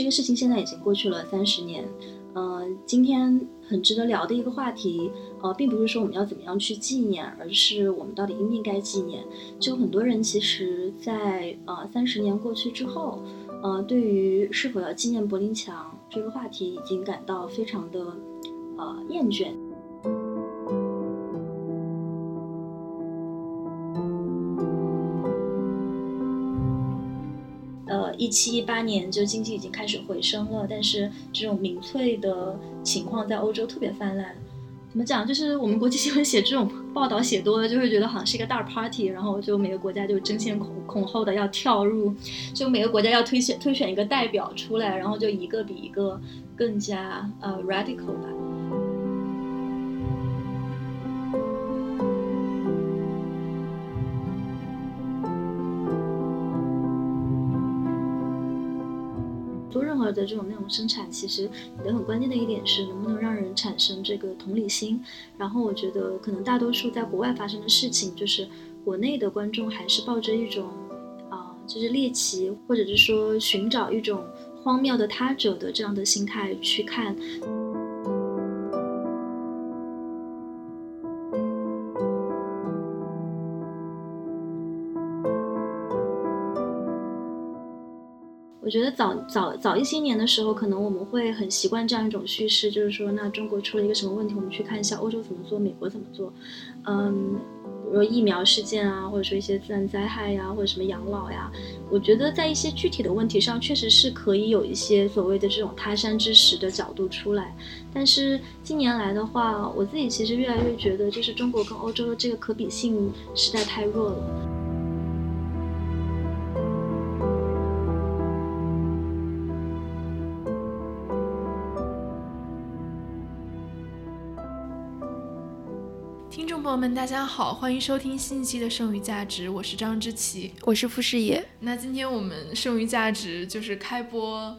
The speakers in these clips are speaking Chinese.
这个事情现在已经过去了三十年。呃，今天很值得聊的一个话题，呃，并不是说我们要怎么样去纪念，而是我们到底应不应该纪念。就很多人其实，在呃三十年过去之后，呃，对于是否要纪念柏林墙这个话题，已经感到非常的呃厌倦。一七一八年就经济已经开始回升了，但是这种民粹的情况在欧洲特别泛滥。怎么讲？就是我们国际新闻写这种报道写多了，就会觉得好像是一个大 party，然后就每个国家就争先恐恐后的要跳入，就每个国家要推选推选一个代表出来，然后就一个比一个更加呃 radical 吧。的这种内容生产，其实你的很关键的一点是，能不能让人产生这个同理心。然后我觉得，可能大多数在国外发生的事情，就是国内的观众还是抱着一种啊，就是猎奇，或者是说寻找一种荒谬的他者的这样的心态去看。我觉得早早早一些年的时候，可能我们会很习惯这样一种叙事，就是说，那中国出了一个什么问题，我们去看一下欧洲怎么做，美国怎么做。嗯，比如说疫苗事件啊，或者说一些自然灾害呀，或者什么养老呀，我觉得在一些具体的问题上，确实是可以有一些所谓的这种他山之石的角度出来。但是近年来的话，我自己其实越来越觉得，就是中国跟欧洲的这个可比性实在太弱了。朋友们，大家好，欢迎收听新一期的《剩余价值》，我是张之琪，我是傅视野。那今天我们《剩余价值》就是开播，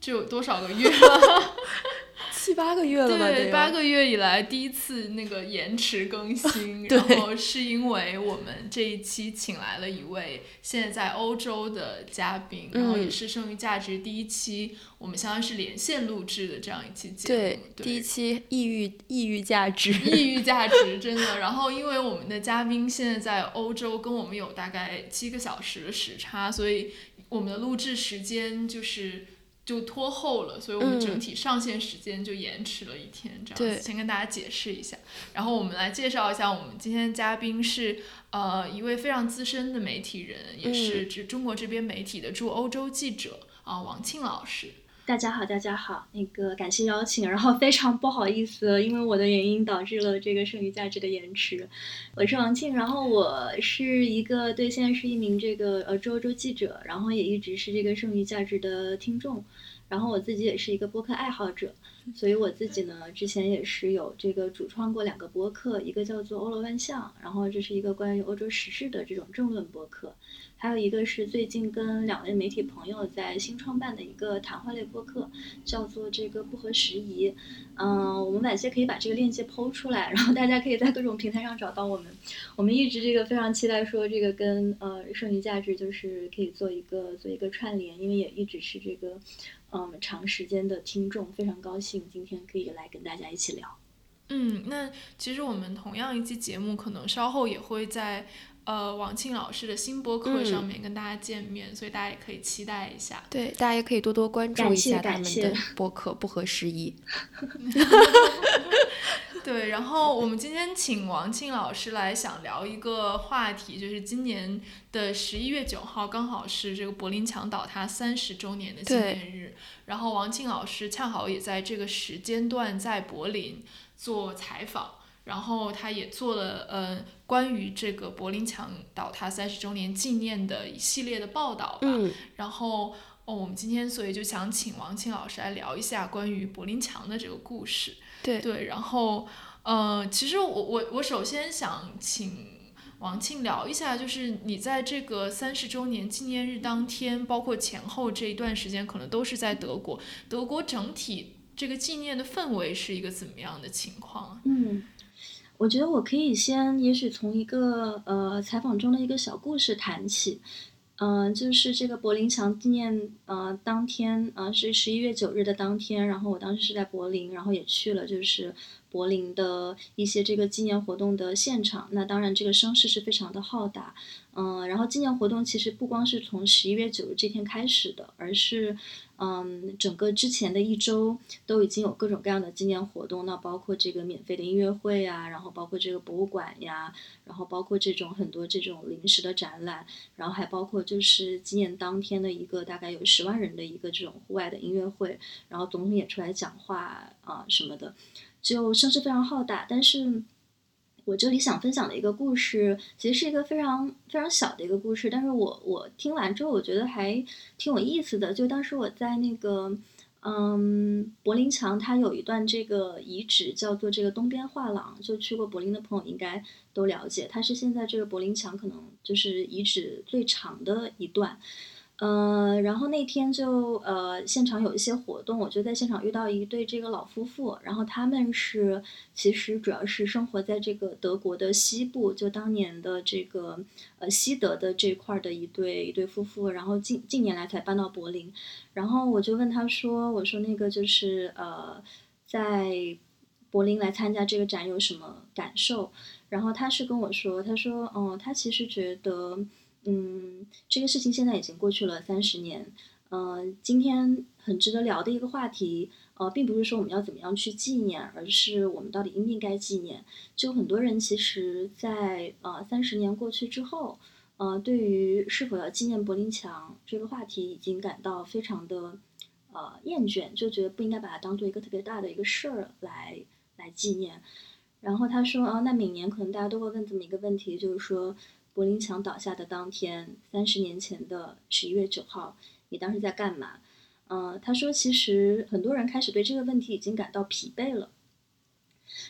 就有多少个月了？七八个月了吧？对，八个月以来第一次那个延迟更新，然后是因为我们这一期请来了一位现在在欧洲的嘉宾，然后也是《剩余价值》第一期，我们相当于是连线录制的这样一期节目。对，第一期抑郁抑郁价值，抑郁价值 真的。然后因为我们的嘉宾现在在欧洲，跟我们有大概七个小时的时差，所以我们的录制时间就是。就拖后了，所以我们整体上线时间就延迟了一天，这样子先跟大家解释一下。然后我们来介绍一下，我们今天的嘉宾是呃一位非常资深的媒体人，也是指中国这边媒体的驻欧洲记者啊，王庆老师。大家好，大家好，那个感谢邀请，然后非常不好意思，因为我的原因导致了这个剩余价值的延迟。我是王庆，然后我是一个对，现在是一名这个呃周周记者，然后也一直是这个剩余价值的听众，然后我自己也是一个播客爱好者，所以我自己呢之前也是有这个主创过两个播客，一个叫做欧罗万象，然后这是一个关于欧洲时事的这种政论播客。还有一个是最近跟两位媒体朋友在新创办的一个谈话类播客，叫做这个不合时宜。嗯，我们晚些可以把这个链接抛出来，然后大家可以在各种平台上找到我们。我们一直这个非常期待说这个跟呃剩余价值就是可以做一个做一个串联，因为也一直是这个嗯长时间的听众，非常高兴今天可以来跟大家一起聊。嗯，那其实我们同样一期节目可能稍后也会在。呃，王庆老师的新播客上面跟大家见面，所以大家也可以期待一下。对，大家也可以多多关注一下他们的播客，不合时宜。对，然后我们今天请王庆老师来，想聊一个话题，就是今年的十一月九号，刚好是这个柏林墙倒塌三十周年的纪念日。然后王庆老师恰好也在这个时间段在柏林做采访。然后他也做了呃关于这个柏林墙倒塌三十周年纪念的一系列的报道吧。然后哦，我们今天所以就想请王庆老师来聊一下关于柏林墙的这个故事。对对，然后呃，其实我我我首先想请王庆聊一下，就是你在这个三十周年纪念日当天，包括前后这一段时间，可能都是在德国。德国整体这个纪念的氛围是一个怎么样的情况？嗯。我觉得我可以先，也许从一个呃采访中的一个小故事谈起，嗯，就是这个柏林墙纪念，呃，当天，呃，是十一月九日的当天，然后我当时是在柏林，然后也去了，就是柏林的一些这个纪念活动的现场。那当然，这个声势是非常的浩大，嗯，然后纪念活动其实不光是从十一月九日这天开始的，而是。嗯，整个之前的一周都已经有各种各样的纪念活动，那包括这个免费的音乐会啊，然后包括这个博物馆呀，然后包括这种很多这种临时的展览，然后还包括就是纪念当天的一个大概有十万人的一个这种户外的音乐会，然后总统也出来讲话啊什么的，就声势非常浩大，但是。我这里想分享的一个故事，其实是一个非常非常小的一个故事，但是我我听完之后，我觉得还挺有意思的。就当时我在那个，嗯，柏林墙，它有一段这个遗址叫做这个东边画廊，就去过柏林的朋友应该都了解，它是现在这个柏林墙可能就是遗址最长的一段。呃，然后那天就呃，现场有一些活动，我就在现场遇到一对这个老夫妇，然后他们是其实主要是生活在这个德国的西部，就当年的这个呃西德的这块的一对一对夫妇，然后近近年来才搬到柏林，然后我就问他说，我说那个就是呃，在柏林来参加这个展有什么感受？然后他是跟我说，他说，哦，他其实觉得。嗯，这个事情现在已经过去了三十年。嗯，今天很值得聊的一个话题，呃，并不是说我们要怎么样去纪念，而是我们到底应不应该纪念。就很多人其实，在呃三十年过去之后，呃，对于是否要纪念柏林墙这个话题，已经感到非常的呃厌倦，就觉得不应该把它当做一个特别大的一个事儿来来纪念。然后他说，啊，那每年可能大家都会问这么一个问题，就是说。柏林墙倒下的当天，三十年前的十一月九号，你当时在干嘛？嗯，他说，其实很多人开始对这个问题已经感到疲惫了。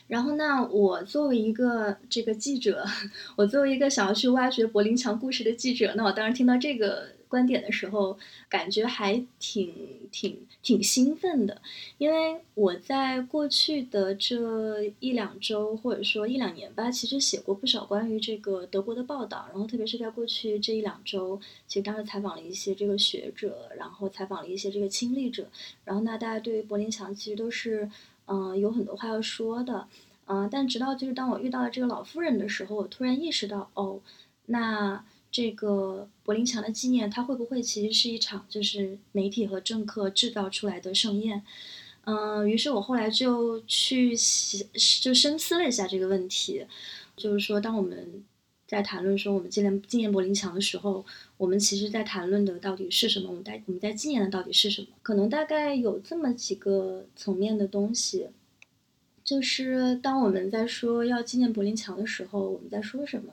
然后，那我作为一个这个记者，我作为一个想要去挖掘柏林墙故事的记者，那我当时听到这个。观点的时候，感觉还挺挺挺兴奋的，因为我在过去的这一两周或者说一两年吧，其实写过不少关于这个德国的报道，然后特别是在过去这一两周，其实当时采访了一些这个学者，然后采访了一些这个亲历者，然后那大家对于柏林墙其实都是嗯有很多话要说的，嗯，但直到就是当我遇到了这个老妇人的时候，我突然意识到，哦，那。这个柏林墙的纪念，它会不会其实是一场就是媒体和政客制造出来的盛宴？嗯，于是我后来就去就深思了一下这个问题，就是说，当我们在谈论说我们纪念纪念柏林墙的时候，我们其实在谈论的到底是什么？我们在我们在纪念的到底是什么？可能大概有这么几个层面的东西，就是当我们在说要纪念柏林墙的时候，我们在说什么？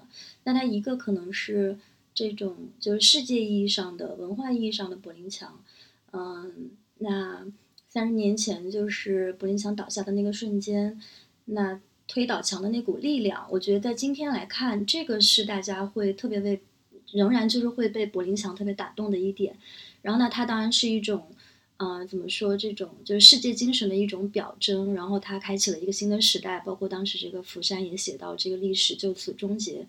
那它一个可能是。这种就是世界意义上的文化意义上的柏林墙，嗯，那三十年前就是柏林墙倒下的那个瞬间，那推倒墙的那股力量，我觉得在今天来看，这个是大家会特别为，仍然就是会被柏林墙特别打动的一点。然后呢，它当然是一种，呃，怎么说，这种就是世界精神的一种表征。然后它开启了一个新的时代，包括当时这个福山也写到，这个历史就此终结。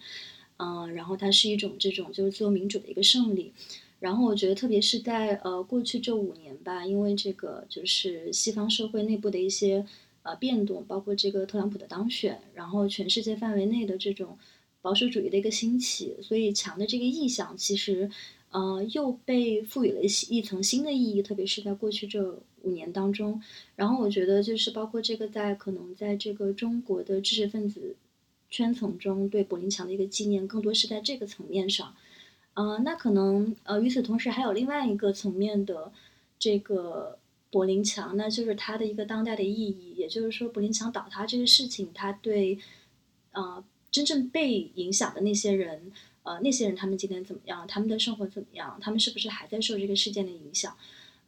嗯，然后它是一种这种就是自由民主的一个胜利，然后我觉得特别是在呃过去这五年吧，因为这个就是西方社会内部的一些呃变动，包括这个特朗普的当选，然后全世界范围内的这种保守主义的一个兴起，所以强的这个意向其实呃又被赋予了一一层新的意义，特别是在过去这五年当中，然后我觉得就是包括这个在可能在这个中国的知识分子。圈层中对柏林墙的一个纪念，更多是在这个层面上。呃，那可能呃，与此同时还有另外一个层面的这个柏林墙，那就是它的一个当代的意义。也就是说，柏林墙倒塌这个事情，它对呃真正被影响的那些人，呃，那些人他们今天怎么样？他们的生活怎么样？他们是不是还在受这个事件的影响？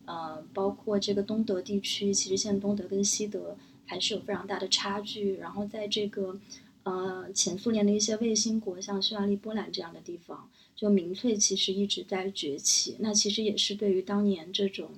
呃，包括这个东德地区，其实现在东德跟西德还是有非常大的差距。然后在这个呃，前苏联的一些卫星国，像匈牙利、波兰这样的地方，就民粹其实一直在崛起。那其实也是对于当年这种，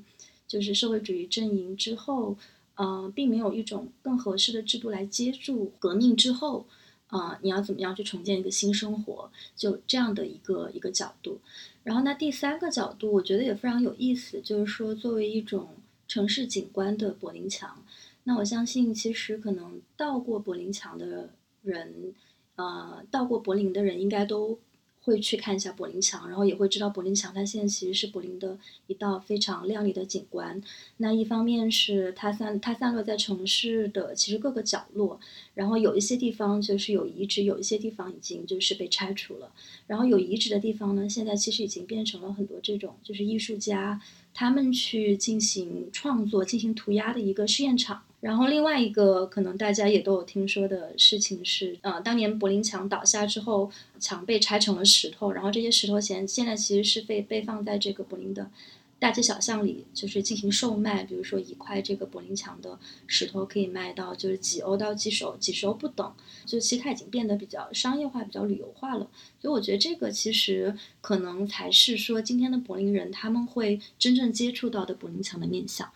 就是社会主义阵营之后，呃，并没有一种更合适的制度来接住革命之后，啊，你要怎么样去重建一个新生活？就这样的一个一个角度。然后那第三个角度，我觉得也非常有意思，就是说作为一种城市景观的柏林墙，那我相信其实可能到过柏林墙的人，呃，到过柏林的人应该都。会去看一下柏林墙，然后也会知道柏林墙它现在其实是柏林的一道非常亮丽的景观。那一方面是它散它散落在城市的其实各个角落，然后有一些地方就是有遗址，有一些地方已经就是被拆除了。然后有遗址的地方呢，现在其实已经变成了很多这种就是艺术家他们去进行创作、进行涂鸦的一个试验场。然后另外一个可能大家也都有听说的事情是，呃，当年柏林墙倒下之后，墙被拆成了石头，然后这些石头现现在其实是被被放在这个柏林的大街小巷里，就是进行售卖。比如说一块这个柏林墙的石头可以卖到就是几欧到几十，几十欧不等。就其实它已经变得比较商业化、比较旅游化了。所以我觉得这个其实可能才是说今天的柏林人他们会真正接触到的柏林墙的面相。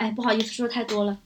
哎，不好意思，说太多了。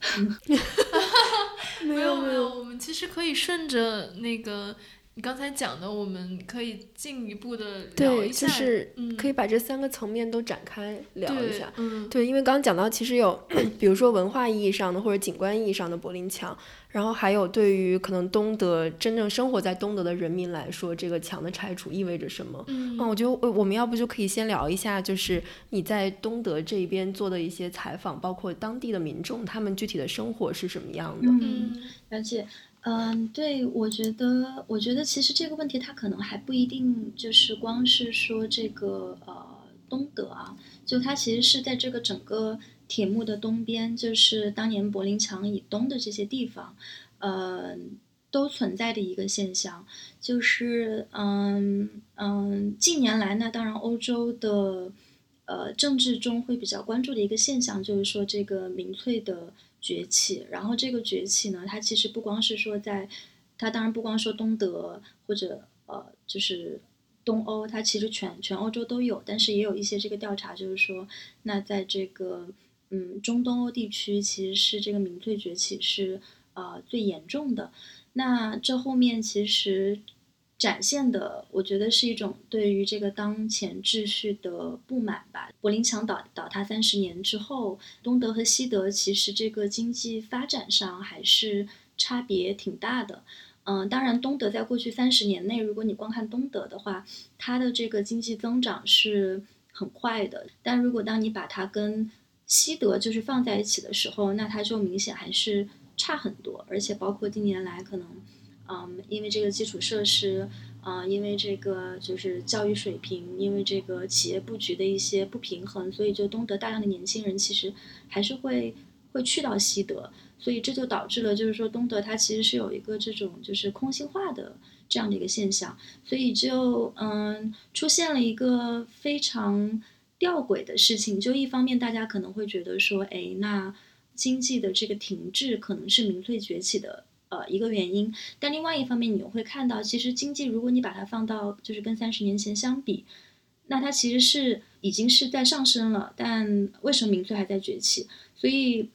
没有没有，我们其实可以顺着那个你刚才讲的，我们可以进一步的聊一下，就是可以把这三个层面都展开聊一下。嗯，对，因为刚刚讲到，其实有 比如说文化意义上的或者景观意义上的柏林墙。然后还有，对于可能东德真正生活在东德的人民来说，这个墙的拆除意味着什么？嗯，我觉得我我们要不就可以先聊一下，就是你在东德这边做的一些采访，包括当地的民众他们具体的生活是什么样的？嗯，而且，嗯，对，我觉得，我觉得其实这个问题它可能还不一定就是光是说这个呃东德啊，就它其实是在这个整个。铁幕的东边，就是当年柏林墙以东的这些地方，呃，都存在的一个现象，就是嗯嗯，近年来呢，当然欧洲的呃政治中会比较关注的一个现象，就是说这个民粹的崛起。然后这个崛起呢，它其实不光是说在，它当然不光说东德或者呃就是东欧，它其实全全欧洲都有，但是也有一些这个调查，就是说那在这个。嗯，中东欧地区其实是这个民粹崛起是呃最严重的。那这后面其实展现的，我觉得是一种对于这个当前秩序的不满吧。柏林墙倒倒塌三十年之后，东德和西德其实这个经济发展上还是差别挺大的。嗯，当然，东德在过去三十年内，如果你光看东德的话，它的这个经济增长是很快的。但如果当你把它跟西德就是放在一起的时候，那它就明显还是差很多，而且包括近年来可能，嗯，因为这个基础设施，啊，因为这个就是教育水平，因为这个企业布局的一些不平衡，所以就东德大量的年轻人其实还是会会去到西德，所以这就导致了就是说东德它其实是有一个这种就是空心化的这样的一个现象，所以就嗯出现了一个非常。吊诡的事情，就一方面大家可能会觉得说，哎，那经济的这个停滞可能是民粹崛起的呃一个原因，但另外一方面你又会看到，其实经济如果你把它放到就是跟三十年前相比，那它其实是已经是在上升了，但为什么民粹还在崛起？所以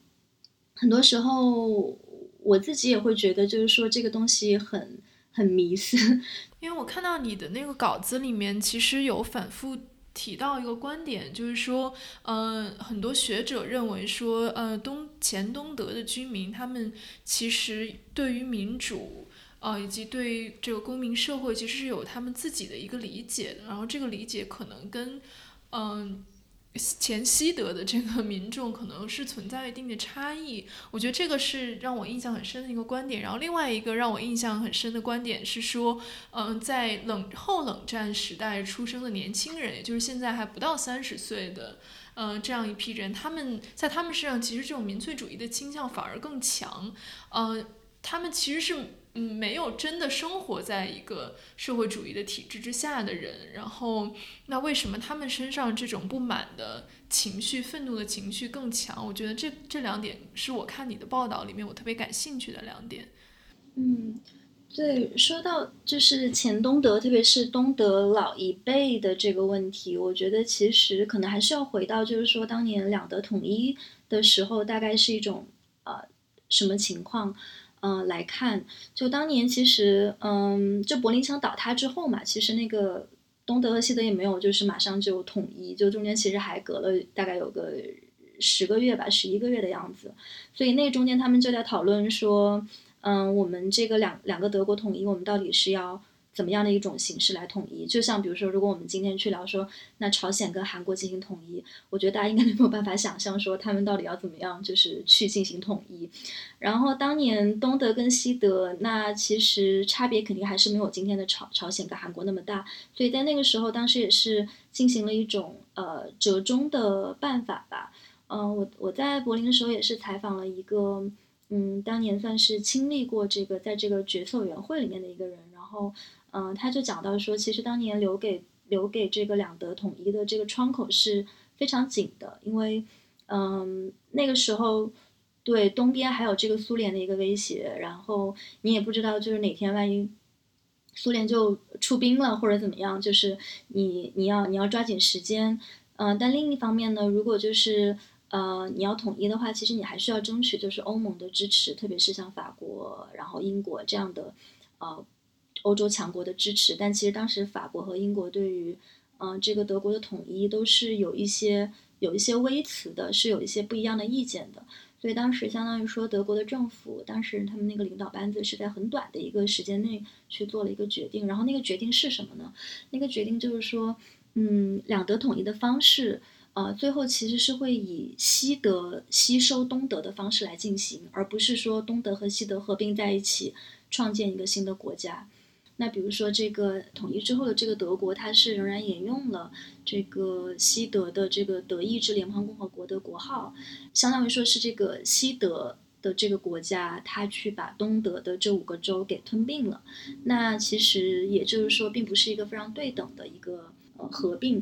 很多时候我自己也会觉得，就是说这个东西很很迷思，因为我看到你的那个稿子里面其实有反复。提到一个观点，就是说，嗯，很多学者认为说，呃，东前东德的居民，他们其实对于民主，呃，以及对这个公民社会，其实是有他们自己的一个理解的。然后这个理解可能跟，嗯。前西德的这个民众可能是存在一定的差异，我觉得这个是让我印象很深的一个观点。然后另外一个让我印象很深的观点是说，嗯，在冷后冷战时代出生的年轻人，也就是现在还不到三十岁的，嗯，这样一批人，他们在他们身上其实这种民粹主义的倾向反而更强，嗯，他们其实是。嗯，没有真的生活在一个社会主义的体制之下的人，然后那为什么他们身上这种不满的情绪、愤怒的情绪更强？我觉得这这两点是我看你的报道里面我特别感兴趣的两点。嗯，对，说到就是前东德，特别是东德老一辈的这个问题，我觉得其实可能还是要回到，就是说当年两德统一的时候，大概是一种呃什么情况？嗯来看，就当年其实嗯，就柏林墙倒塌之后嘛，其实那个东德和西德也没有就是马上就统一，就中间其实还隔了大概有个十个月吧，十一个月的样子，所以那中间他们就在讨论说，嗯，我们这个两两个德国统一，我们到底是要。怎么样的一种形式来统一？就像比如说，如果我们今天去聊说，那朝鲜跟韩国进行统一，我觉得大家应该没有办法想象说他们到底要怎么样，就是去进行统一。然后当年东德跟西德，那其实差别肯定还是没有今天的朝朝鲜跟韩国那么大。所以在那个时候，当时也是进行了一种呃折中的办法吧。嗯，我我在柏林的时候也是采访了一个，嗯，当年算是亲历过这个在这个决策委员会里面的一个人，然后。嗯，他就讲到说，其实当年留给留给这个两德统一的这个窗口是非常紧的，因为嗯那个时候对东边还有这个苏联的一个威胁，然后你也不知道就是哪天万一苏联就出兵了或者怎么样，就是你你要你要抓紧时间，嗯，但另一方面呢，如果就是呃你要统一的话，其实你还需要争取就是欧盟的支持，特别是像法国然后英国这样的呃。欧洲强国的支持，但其实当时法国和英国对于，嗯，这个德国的统一都是有一些有一些微词的，是有一些不一样的意见的。所以当时相当于说，德国的政府当时他们那个领导班子是在很短的一个时间内去做了一个决定。然后那个决定是什么呢？那个决定就是说，嗯，两德统一的方式，呃，最后其实是会以西德吸收东德的方式来进行，而不是说东德和西德合并在一起创建一个新的国家。那比如说，这个统一之后的这个德国，它是仍然沿用了这个西德的这个德意志联邦共和国的国号，相当于说是这个西德的这个国家，它去把东德的这五个州给吞并了。那其实也就是说，并不是一个非常对等的一个呃合并。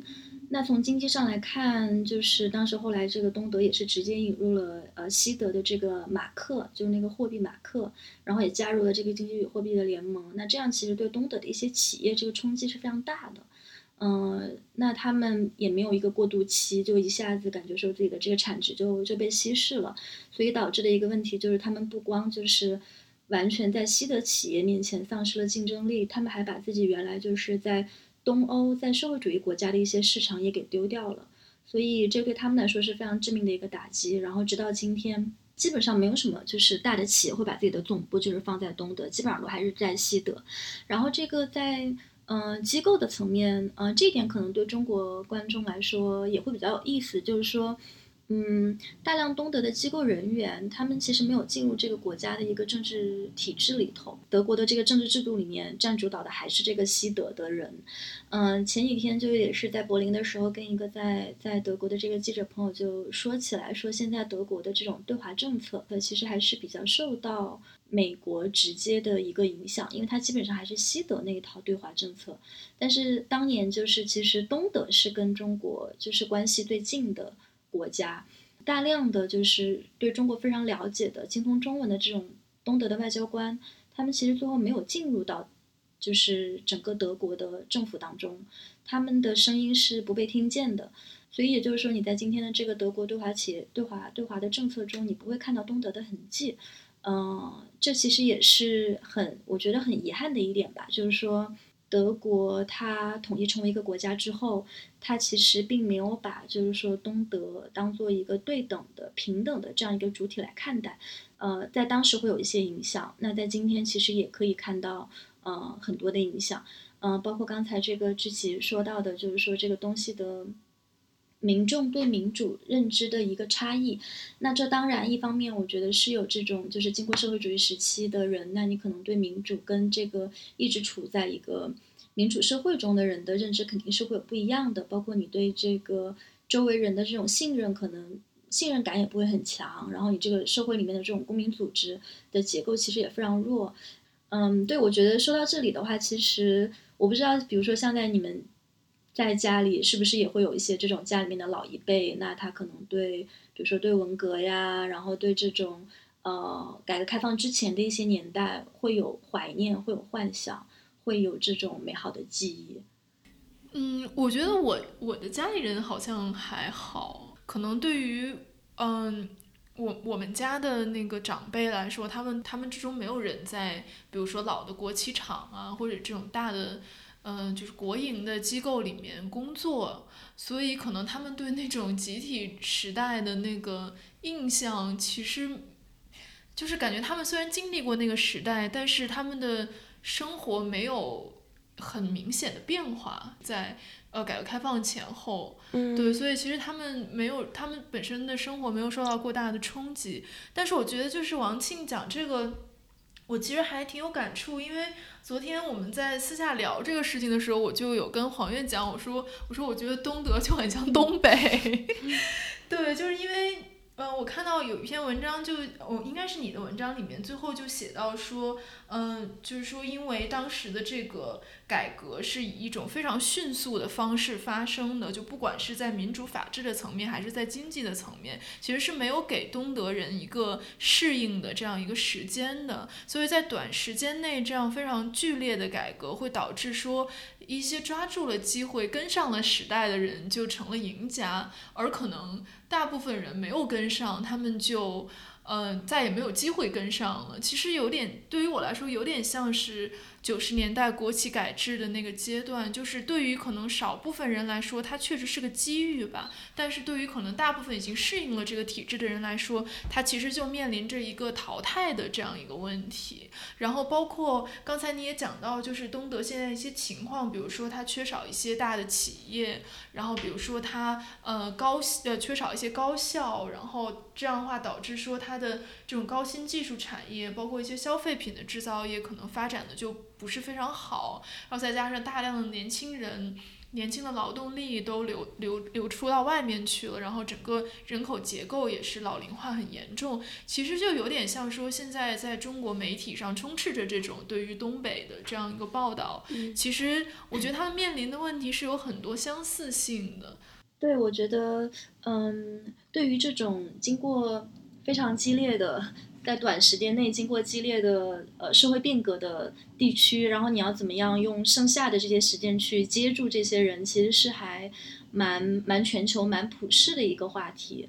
那从经济上来看，就是当时后来这个东德也是直接引入了呃西德的这个马克，就是那个货币马克，然后也加入了这个经济与货币的联盟。那这样其实对东德的一些企业这个冲击是非常大的。嗯，那他们也没有一个过渡期，就一下子感觉说自己的这个产值就就被稀释了，所以导致的一个问题就是他们不光就是完全在西德企业面前丧失了竞争力，他们还把自己原来就是在。东欧在社会主义国家的一些市场也给丢掉了，所以这对他们来说是非常致命的一个打击。然后直到今天，基本上没有什么就是大的企业会把自己的总部就是放在东德，基本上都还是在西德。然后这个在嗯机构的层面，嗯这一点可能对中国观众来说也会比较有意思，就是说。嗯，大量东德的机构人员，他们其实没有进入这个国家的一个政治体制里头。德国的这个政治制度里面，占主导的还是这个西德的人。嗯，前几天就也是在柏林的时候，跟一个在在德国的这个记者朋友就说起来，说现在德国的这种对华政策，其实还是比较受到美国直接的一个影响，因为它基本上还是西德那一套对华政策。但是当年就是其实东德是跟中国就是关系最近的。国家大量的就是对中国非常了解的、精通中文的这种东德的外交官，他们其实最后没有进入到就是整个德国的政府当中，他们的声音是不被听见的。所以也就是说，你在今天的这个德国对华企业、对华对华的政策中，你不会看到东德的痕迹。嗯，这其实也是很我觉得很遗憾的一点吧，就是说。德国它统一成为一个国家之后，它其实并没有把就是说东德当做一个对等的、平等的这样一个主体来看待，呃，在当时会有一些影响。那在今天其实也可以看到，呃，很多的影响，嗯，包括刚才这个具体说到的，就是说这个东西的。民众对民主认知的一个差异，那这当然一方面，我觉得是有这种就是经过社会主义时期的人，那你可能对民主跟这个一直处在一个民主社会中的人的认知肯定是会有不一样的，包括你对这个周围人的这种信任，可能信任感也不会很强，然后你这个社会里面的这种公民组织的结构其实也非常弱。嗯，对，我觉得说到这里的话，其实我不知道，比如说像在你们。在家里是不是也会有一些这种家里面的老一辈？那他可能对，比如说对文革呀，然后对这种呃改革开放之前的一些年代会有怀念，会有幻想，会有这种美好的记忆。嗯，我觉得我我的家里人好像还好，可能对于嗯我我们家的那个长辈来说，他们他们之中没有人在，比如说老的国企厂啊，或者这种大的，嗯，就是国营的机构里面工作，所以可能他们对那种集体时代的那个印象，其实就是感觉他们虽然经历过那个时代，但是他们的生活没有很明显的变化，在。呃，改革开放前后，对，所以其实他们没有，他们本身的生活没有受到过大的冲击。但是我觉得，就是王庆讲这个，我其实还挺有感触，因为昨天我们在私下聊这个事情的时候，我就有跟黄月讲，我说，我说我觉得东德就很像东北，对，就是因为。嗯，我看到有一篇文章，就我应该是你的文章里面，最后就写到说，嗯，就是说，因为当时的这个改革是以一种非常迅速的方式发生的，就不管是在民主法治的层面，还是在经济的层面，其实是没有给东德人一个适应的这样一个时间的，所以在短时间内这样非常剧烈的改革，会导致说。一些抓住了机会、跟上了时代的人就成了赢家，而可能大部分人没有跟上，他们就。嗯，再也没有机会跟上了。其实有点，对于我来说，有点像是九十年代国企改制的那个阶段。就是对于可能少部分人来说，它确实是个机遇吧。但是对于可能大部分已经适应了这个体制的人来说，它其实就面临着一个淘汰的这样一个问题。然后包括刚才你也讲到，就是东德现在一些情况，比如说它缺少一些大的企业，然后比如说它呃高呃缺少一些高校，然后这样的话导致说它。的这种高新技术产业，包括一些消费品的制造业，可能发展的就不是非常好。然后再加上大量的年轻人、年轻的劳动力都流流流出到外面去了，然后整个人口结构也是老龄化很严重。其实就有点像说，现在在中国媒体上充斥着这种对于东北的这样一个报道。其实我觉得他们面临的问题是有很多相似性的。对，我觉得，嗯，对于这种经过。非常激烈的，在短时间内经过激烈的呃社会变革的地区，然后你要怎么样用剩下的这些时间去接住这些人，其实是还蛮蛮全球蛮普世的一个话题，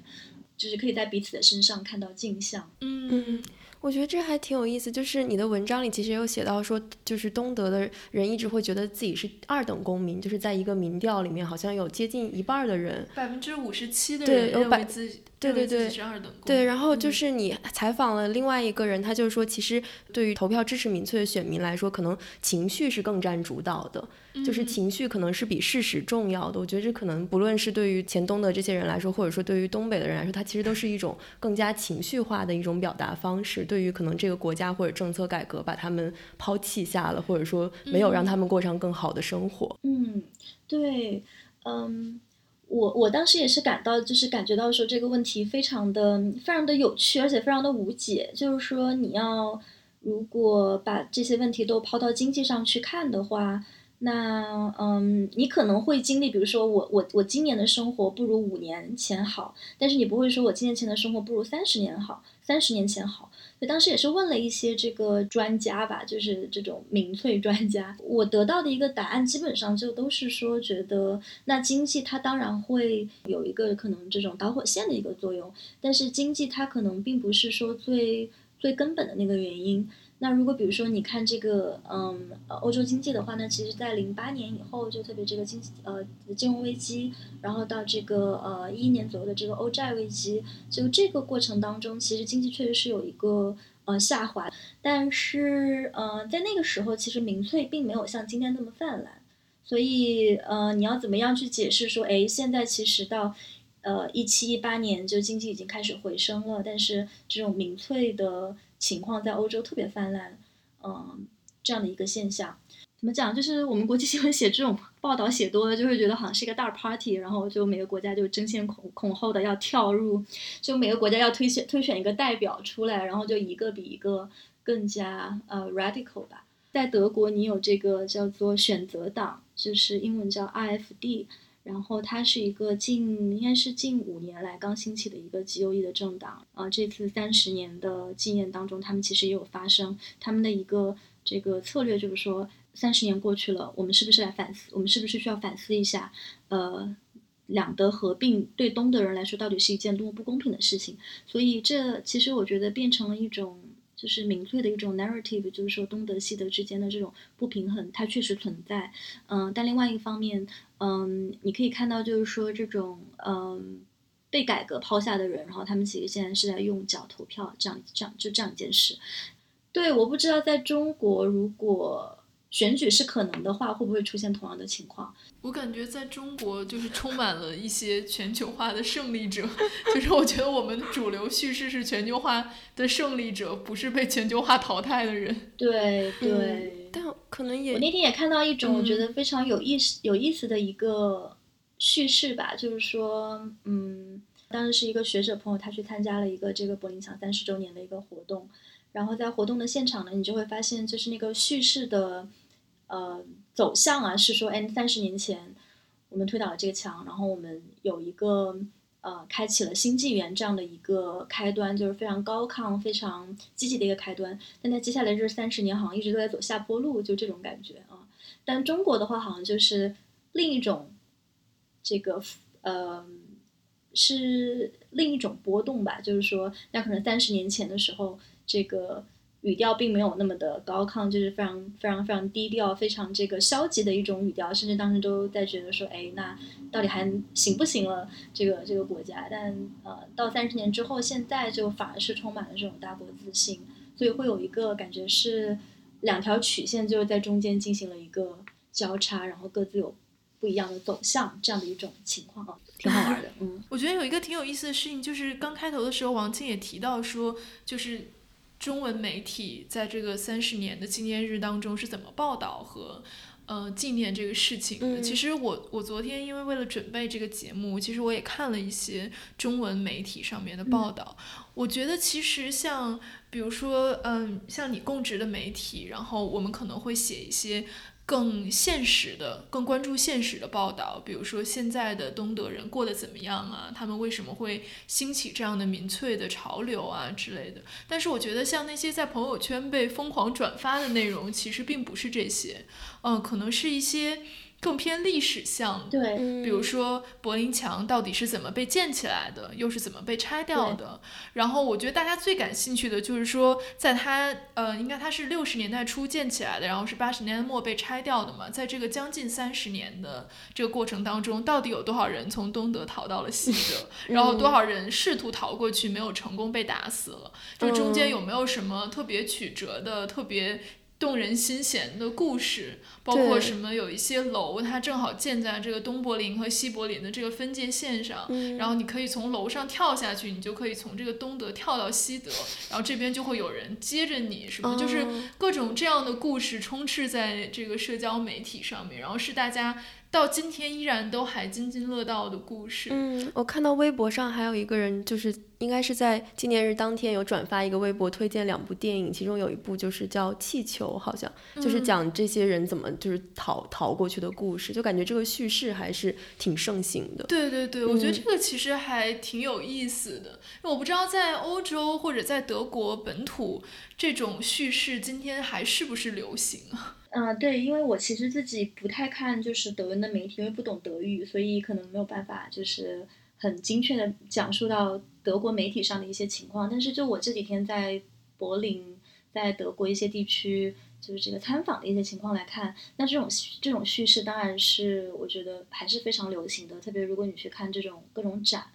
就是可以在彼此的身上看到镜像。嗯。我觉得这还挺有意思，就是你的文章里其实也有写到说，就是东德的人一直会觉得自己是二等公民，就是在一个民调里面，好像有接近一半的人，百分之五十七的人认为自己对对对是二等公民。对，然后就是你采访了另外一个人，他就是说，其实对于投票支持民粹的选民来说，可能情绪是更占主导的。就是情绪可能是比事实重要的，我觉得这可能不论是对于前东的这些人来说，或者说对于东北的人来说，它其实都是一种更加情绪化的一种表达方式。对于可能这个国家或者政策改革把他们抛弃下了，或者说没有让他们过上更好的生活。嗯，对，嗯，我我当时也是感到，就是感觉到说这个问题非常的非常的有趣，而且非常的无解。就是说你要如果把这些问题都抛到经济上去看的话。那嗯，你可能会经历，比如说我我我今年的生活不如五年前好，但是你不会说我今年前的生活不如三十年好，三十年前好。所以当时也是问了一些这个专家吧，就是这种民粹专家，我得到的一个答案基本上就都是说，觉得那经济它当然会有一个可能这种导火线的一个作用，但是经济它可能并不是说最最根本的那个原因。那如果比如说你看这个，嗯，欧洲经济的话呢，其实，在零八年以后，就特别这个经济呃金融危机，然后到这个呃一一年左右的这个欧债危机，就这个过程当中，其实经济确实是有一个呃下滑，但是呃在那个时候，其实民粹并没有像今天那么泛滥，所以呃你要怎么样去解释说，哎，现在其实到呃一七一八年就经济已经开始回升了，但是这种民粹的。情况在欧洲特别泛滥，嗯，这样的一个现象，怎么讲？就是我们国际新闻写这种报道写多了，就会觉得好像是一个大 party，然后就每个国家就争先恐恐后的要跳入，就每个国家要推选推选一个代表出来，然后就一个比一个更加呃 radical 吧。在德国，你有这个叫做选择党，就是英文叫 IFD。然后它是一个近应该是近五年来刚兴起的一个极右翼的政党啊。这次三十年的纪念当中，他们其实也有发声。他们的一个这个策略就是说，三十年过去了，我们是不是来反思？我们是不是需要反思一下？呃，两德合并对东德人来说到底是一件多么不公平的事情。所以这其实我觉得变成了一种就是民粹的一种 narrative，就是说东德西德之间的这种不平衡它确实存在。嗯，但另外一方面，嗯，你可以看到就是说这种嗯。被改革抛下的人，然后他们其实现在是在用脚投票，这样这样就这样一件事。对，我不知道在中国，如果选举是可能的话，会不会出现同样的情况？我感觉在中国就是充满了一些全球化的胜利者，就是我觉得我们主流叙事是全球化的胜利者，不是被全球化淘汰的人。对对，但可能也我那天也看到一种我觉得非常有意思有意思的一个。叙事吧，就是说，嗯，当时是一个学者朋友，他去参加了一个这个柏林墙三十周年的一个活动，然后在活动的现场呢，你就会发现，就是那个叙事的，呃，走向啊，是说，哎，三十年前我们推倒了这个墙，然后我们有一个，呃，开启了新纪元这样的一个开端，就是非常高亢、非常积极的一个开端。但在接下来这三十年，好像一直都在走下坡路，就这种感觉啊。但中国的话，好像就是另一种。这个呃是另一种波动吧，就是说，那可能三十年前的时候，这个语调并没有那么的高亢，就是非常非常非常低调、非常这个消极的一种语调，甚至当时都在觉得说，哎，那到底还行不行了？这个这个国家，但呃，到三十年之后，现在就反而是充满了这种大国自信，所以会有一个感觉是两条曲线就是在中间进行了一个交叉，然后各自有。不一样的走向，这样的一种情况啊，挺好玩的。嗯，我觉得有一个挺有意思的事情，就是刚开头的时候，王静也提到说，就是中文媒体在这个三十年的纪念日当中是怎么报道和呃纪念这个事情的。其实我我昨天因为为了准备这个节目，其实我也看了一些中文媒体上面的报道。我觉得其实像比如说嗯，像你供职的媒体，然后我们可能会写一些。更现实的、更关注现实的报道，比如说现在的东德人过得怎么样啊？他们为什么会兴起这样的民粹的潮流啊之类的？但是我觉得，像那些在朋友圈被疯狂转发的内容，其实并不是这些，嗯，可能是一些。更偏历史向，对，比如说柏林墙到底是怎么被建起来的，又是怎么被拆掉的？然后我觉得大家最感兴趣的就是说，在它呃，应该它是六十年代初建起来的，然后是八十年代末被拆掉的嘛。在这个将近三十年的这个过程当中，到底有多少人从东德逃到了西德？然后多少人试图逃过去没有成功被打死了？就中间有没有什么特别曲折的、特别？动人心弦的故事，包括什么？有一些楼，它正好建在这个东柏林和西柏林的这个分界线上，然后你可以从楼上跳下去，你就可以从这个东德跳到西德，然后这边就会有人接着你，什么就是各种这样的故事充斥在这个社交媒体上面，然后是大家。到今天依然都还津津乐道的故事。嗯，我看到微博上还有一个人，就是应该是在纪念日当天有转发一个微博，推荐两部电影，其中有一部就是叫《气球》，好像就是讲这些人怎么就是逃逃过去的故事，就感觉这个叙事还是挺盛行的。对对对，我觉得这个其实还挺有意思的。我不知道在欧洲或者在德国本土这种叙事今天还是不是流行啊？嗯，对，因为我其实自己不太看就是德文的媒体，因为不懂德语，所以可能没有办法就是很精确的讲述到德国媒体上的一些情况。但是就我这几天在柏林，在德国一些地区，就是这个参访的一些情况来看，那这种这种叙事当然是我觉得还是非常流行的。特别如果你去看这种各种展，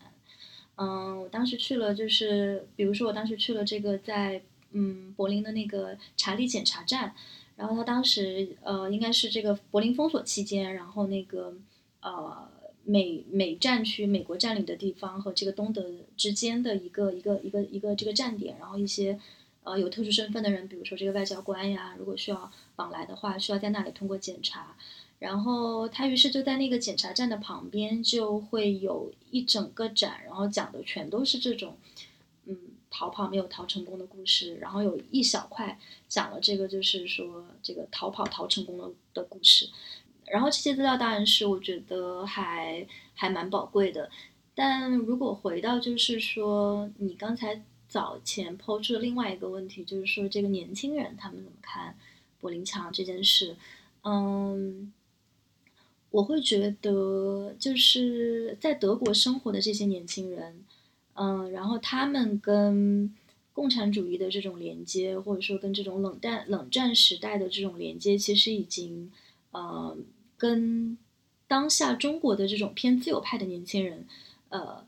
嗯，我当时去了，就是比如说我当时去了这个在嗯柏林的那个查理检查站。然后他当时呃应该是这个柏林封锁期间，然后那个呃美美战区美国占领的地方和这个东德之间的一个一个一个一个这个站点，然后一些呃有特殊身份的人，比如说这个外交官呀，如果需要往来的话，需要在那里通过检查。然后他于是就在那个检查站的旁边就会有一整个展，然后讲的全都是这种嗯。逃跑没有逃成功的故事，然后有一小块讲了这个，就是说这个逃跑逃成功的的故事。然后这些资料当然是我觉得还还蛮宝贵的。但如果回到就是说你刚才早前抛出的另外一个问题，就是说这个年轻人他们怎么看柏林墙这件事？嗯，我会觉得就是在德国生活的这些年轻人，嗯，然后他们跟共产主义的这种连接，或者说跟这种冷战冷战时代的这种连接，其实已经，嗯，跟当下中国的这种偏自由派的年轻人，呃，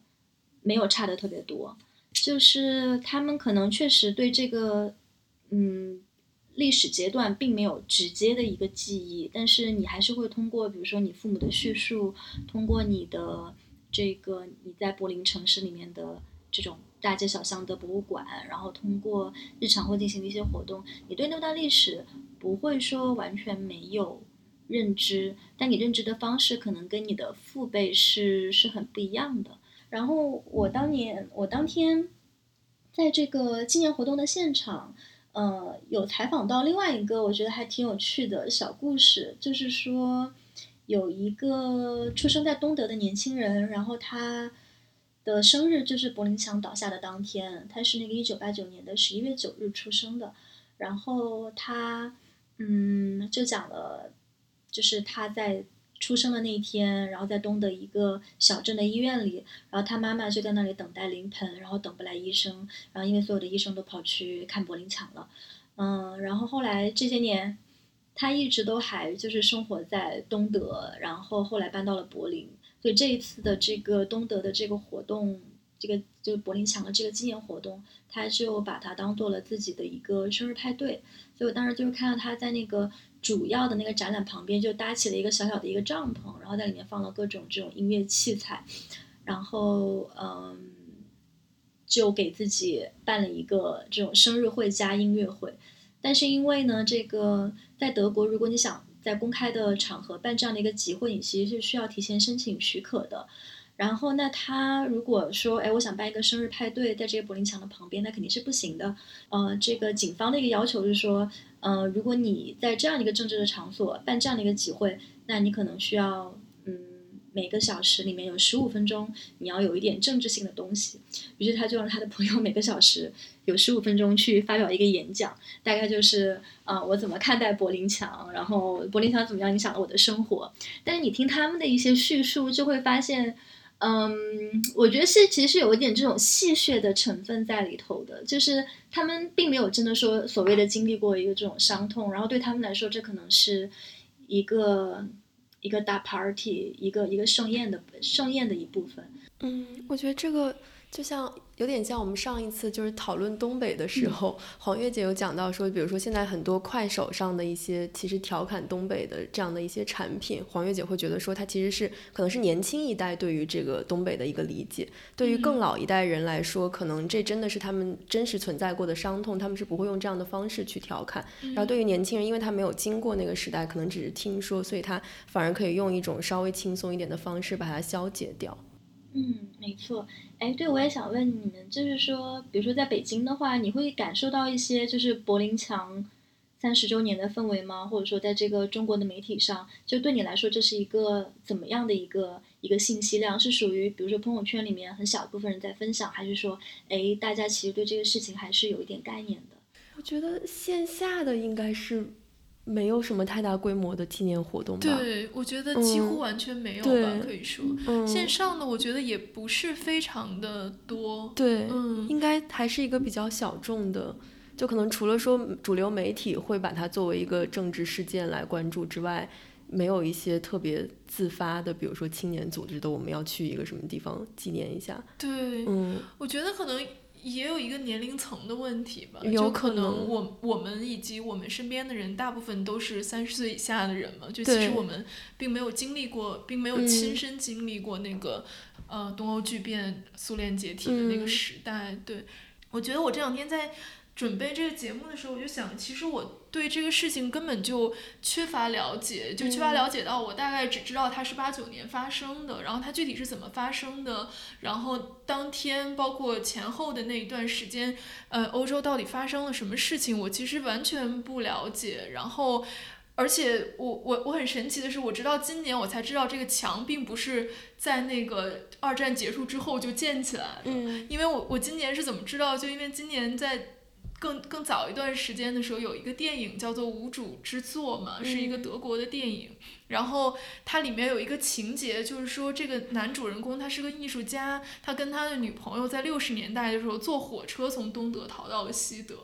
没有差的特别多。就是他们可能确实对这个，嗯。历史阶段并没有直接的一个记忆，但是你还是会通过，比如说你父母的叙述，通过你的这个你在柏林城市里面的这种大街小巷的博物馆，然后通过日常会进行的一些活动，你对那段历史不会说完全没有认知，但你认知的方式可能跟你的父辈是是很不一样的。然后我当年我当天在这个纪念活动的现场。呃，有采访到另外一个我觉得还挺有趣的小故事，就是说有一个出生在东德的年轻人，然后他的生日就是柏林墙倒下的当天，他是那个一九八九年的十一月九日出生的，然后他嗯就讲了，就是他在。出生的那一天，然后在东德一个小镇的医院里，然后他妈妈就在那里等待临盆，然后等不来医生，然后因为所有的医生都跑去看柏林墙了，嗯，然后后来这些年，他一直都还就是生活在东德，然后后来搬到了柏林，所以这一次的这个东德的这个活动，这个就是柏林墙的这个纪念活动，他就把它当做了自己的一个生日派对，所以我当时就是看到他在那个。主要的那个展览旁边就搭起了一个小小的一个帐篷，然后在里面放了各种这种音乐器材，然后嗯，就给自己办了一个这种生日会加音乐会。但是因为呢，这个在德国，如果你想在公开的场合办这样的一个集会，你其实是需要提前申请许可的。然后，那他如果说，哎，我想办一个生日派对，在这个柏林墙的旁边，那肯定是不行的。呃，这个警方的一个要求是说，呃，如果你在这样一个政治的场所办这样的一个集会，那你可能需要，嗯，每个小时里面有十五分钟，你要有一点政治性的东西。于是他就让他的朋友每个小时有十五分钟去发表一个演讲，大概就是，啊，我怎么看待柏林墙，然后柏林墙怎么样影响了我的生活。但是你听他们的一些叙述，就会发现。嗯，我觉得是其实有一点这种戏谑的成分在里头的，就是他们并没有真的说所谓的经历过一个这种伤痛，然后对他们来说，这可能是一个一个大 party，一个一个盛宴的盛宴的一部分。嗯，我觉得这个。就像有点像我们上一次就是讨论东北的时候，黄月姐有讲到说，比如说现在很多快手上的一些其实调侃东北的这样的一些产品，黄月姐会觉得说它其实是可能是年轻一代对于这个东北的一个理解，对于更老一代人来说，可能这真的是他们真实存在过的伤痛，他们是不会用这样的方式去调侃。然后对于年轻人，因为他没有经过那个时代，可能只是听说，所以他反而可以用一种稍微轻松一点的方式把它消解掉。嗯，没错。哎，对，我也想问你们，就是说，比如说在北京的话，你会感受到一些就是柏林墙三十周年的氛围吗？或者说，在这个中国的媒体上，就对你来说，这是一个怎么样的一个一个信息量？是属于比如说朋友圈里面很小一部分人在分享，还是说，哎，大家其实对这个事情还是有一点概念的？我觉得线下的应该是。没有什么太大规模的纪念活动吧？对，我觉得几乎完全没有吧，可以说。线上的我觉得也不是非常的多。对，嗯，应该还是一个比较小众的，就可能除了说主流媒体会把它作为一个政治事件来关注之外，没有一些特别自发的，比如说青年组织的，我们要去一个什么地方纪念一下。对，嗯，我觉得可能。也有一个年龄层的问题吧，就可能我我们以及我们身边的人，大部分都是三十岁以下的人嘛，就其实我们并没有经历过，并没有亲身经历过那个呃东欧剧变、苏联解体的那个时代。对，我觉得我这两天在。准备这个节目的时候，我就想，其实我对这个事情根本就缺乏了解，就缺乏了解到我大概只知道它是八九年发生的，然后它具体是怎么发生的，然后当天包括前后的那一段时间，呃，欧洲到底发生了什么事情，我其实完全不了解。然后，而且我我我很神奇的是，我直到今年我才知道这个墙并不是在那个二战结束之后就建起来的，因为我我今年是怎么知道？就因为今年在。更更早一段时间的时候，有一个电影叫做《无主之作》嘛，是一个德国的电影。然后它里面有一个情节，就是说这个男主人公他是个艺术家，他跟他的女朋友在六十年代的时候坐火车从东德逃到了西德，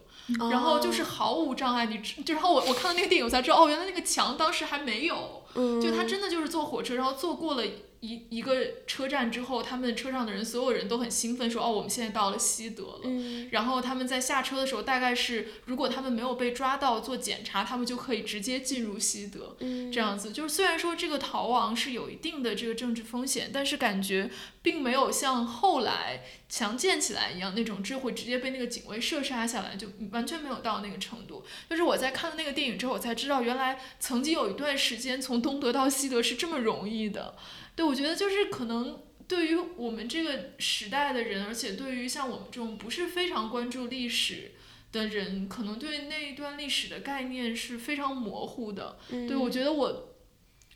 然后就是毫无障碍。你就然后我我看到那个电影，我才知道哦，原来那个墙当时还没有，就他真的就是坐火车，然后坐过了。一一个车站之后，他们车上的人所有人都很兴奋，说：“哦，我们现在到了西德了。”然后他们在下车的时候，大概是如果他们没有被抓到做检查，他们就可以直接进入西德。这样子就是虽然说这个逃亡是有一定的这个政治风险，但是感觉并没有像后来强建起来一样那种，这会直接被那个警卫射杀下来，就完全没有到那个程度。就是我在看了那个电影之后，我才知道原来曾经有一段时间从东德到西德是这么容易的。对，我觉得就是可能对于我们这个时代的人，而且对于像我们这种不是非常关注历史的人，可能对那一段历史的概念是非常模糊的。对，我觉得我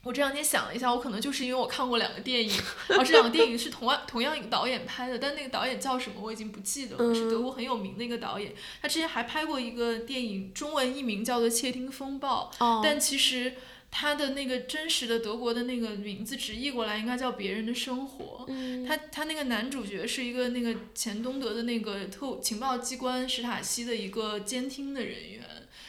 我这两天想了一下，我可能就是因为我看过两个电影，而这两个电影是同样同样一个导演拍的，但那个导演叫什么我已经不记得了，是德国很有名的一个导演。他之前还拍过一个电影，中文译名叫做《窃听风暴》，但其实。他的那个真实的德国的那个名字直译过来应该叫别人的生活。他他那个男主角是一个那个前东德的那个特情报机关史塔西的一个监听的人员，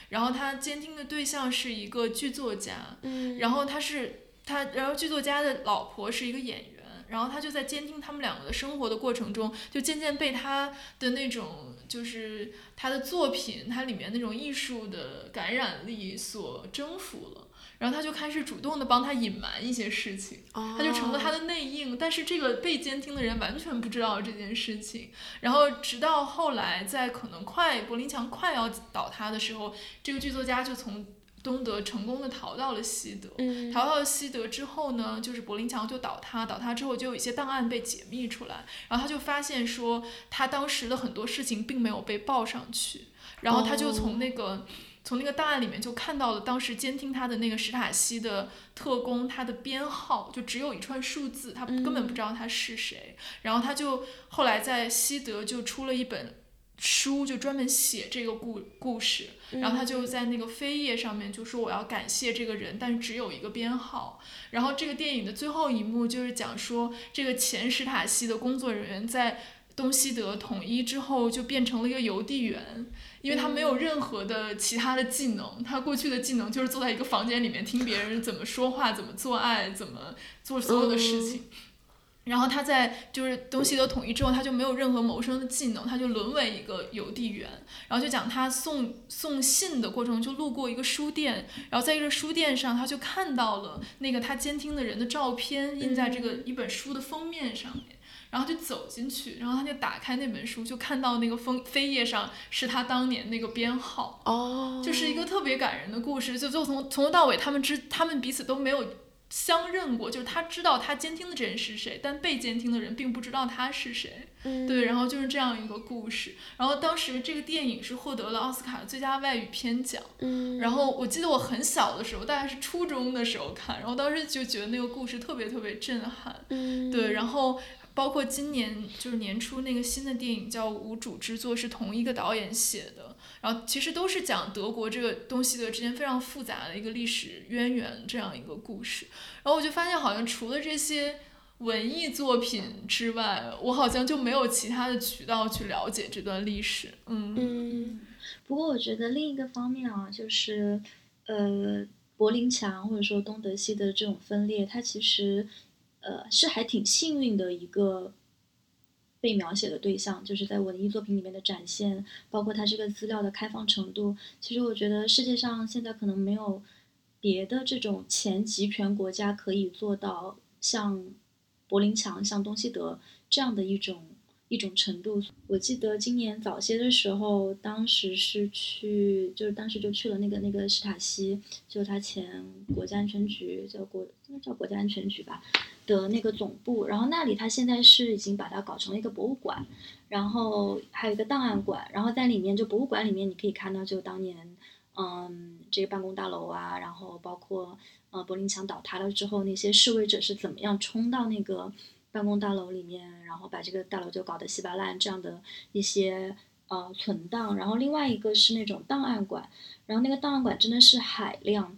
然后他监听的对象是一个剧作家，然后他是他，然后剧作家的老婆是一个演员，然后他就在监听他们两个的生活的过程中，就渐渐被他的那种就是他的作品，他里面那种艺术的感染力所征服了。然后他就开始主动的帮他隐瞒一些事情，他就成了他的内应。但是这个被监听的人完全不知道这件事情。然后直到后来，在可能快柏林墙快要倒塌的时候，这个剧作家就从东德成功的逃到了西德。逃到了西德之后呢，就是柏林墙就倒塌，倒塌之后就有一些档案被解密出来，然后他就发现说他当时的很多事情并没有被报上去，然后他就从那个。从那个档案里面就看到了当时监听他的那个史塔西的特工，他的编号就只有一串数字，他根本不知道他是谁。然后他就后来在西德就出了一本书，就专门写这个故故事。然后他就在那个扉页上面就说我要感谢这个人，但只有一个编号。然后这个电影的最后一幕就是讲说这个前史塔西的工作人员在东西德统一之后就变成了一个邮递员。因为他没有任何的其他的技能，他过去的技能就是坐在一个房间里面听别人怎么说话、怎么做爱、怎么做所有的事情。然后他在就是东西德统一之后，他就没有任何谋生的技能，他就沦为一个邮递员。然后就讲他送送信的过程，就路过一个书店，然后在一个书店上，他就看到了那个他监听的人的照片印在这个一本书的封面上面。然后就走进去，然后他就打开那本书，就看到那个封扉页上是他当年那个编号，哦，就是一个特别感人的故事。就就从从头到尾，他们之他们彼此都没有相认过，就是他知道他监听的这人是谁，但被监听的人并不知道他是谁。对，然后就是这样一个故事。然后当时这个电影是获得了奥斯卡最佳外语片奖。嗯，然后我记得我很小的时候，大概是初中的时候看，然后当时就觉得那个故事特别特别震撼。嗯，对，然后。包括今年就是年初那个新的电影叫《无主之作》，是同一个导演写的，然后其实都是讲德国这个东西的之间非常复杂的一个历史渊源这样一个故事。然后我就发现，好像除了这些文艺作品之外，我好像就没有其他的渠道去了解这段历史。嗯。不过我觉得另一个方面啊，就是呃，柏林墙或者说东德西的这种分裂，它其实。呃，是还挺幸运的一个被描写的对象，就是在文艺作品里面的展现，包括它这个资料的开放程度。其实我觉得世界上现在可能没有别的这种前集权国家可以做到像柏林墙、像东西德这样的一种。一种程度，我记得今年早些的时候，当时是去，就是当时就去了那个那个史塔西，就他前国家安全局叫国，应该叫国家安全局吧的那个总部，然后那里他现在是已经把它搞成了一个博物馆，然后还有一个档案馆，然后在里面就博物馆里面你可以看到就当年，嗯，这个办公大楼啊，然后包括呃柏林墙倒塌了之后那些示威者是怎么样冲到那个。办公大楼里面，然后把这个大楼就搞得稀巴烂，这样的一些呃存档，然后另外一个是那种档案馆，然后那个档案馆真的是海量，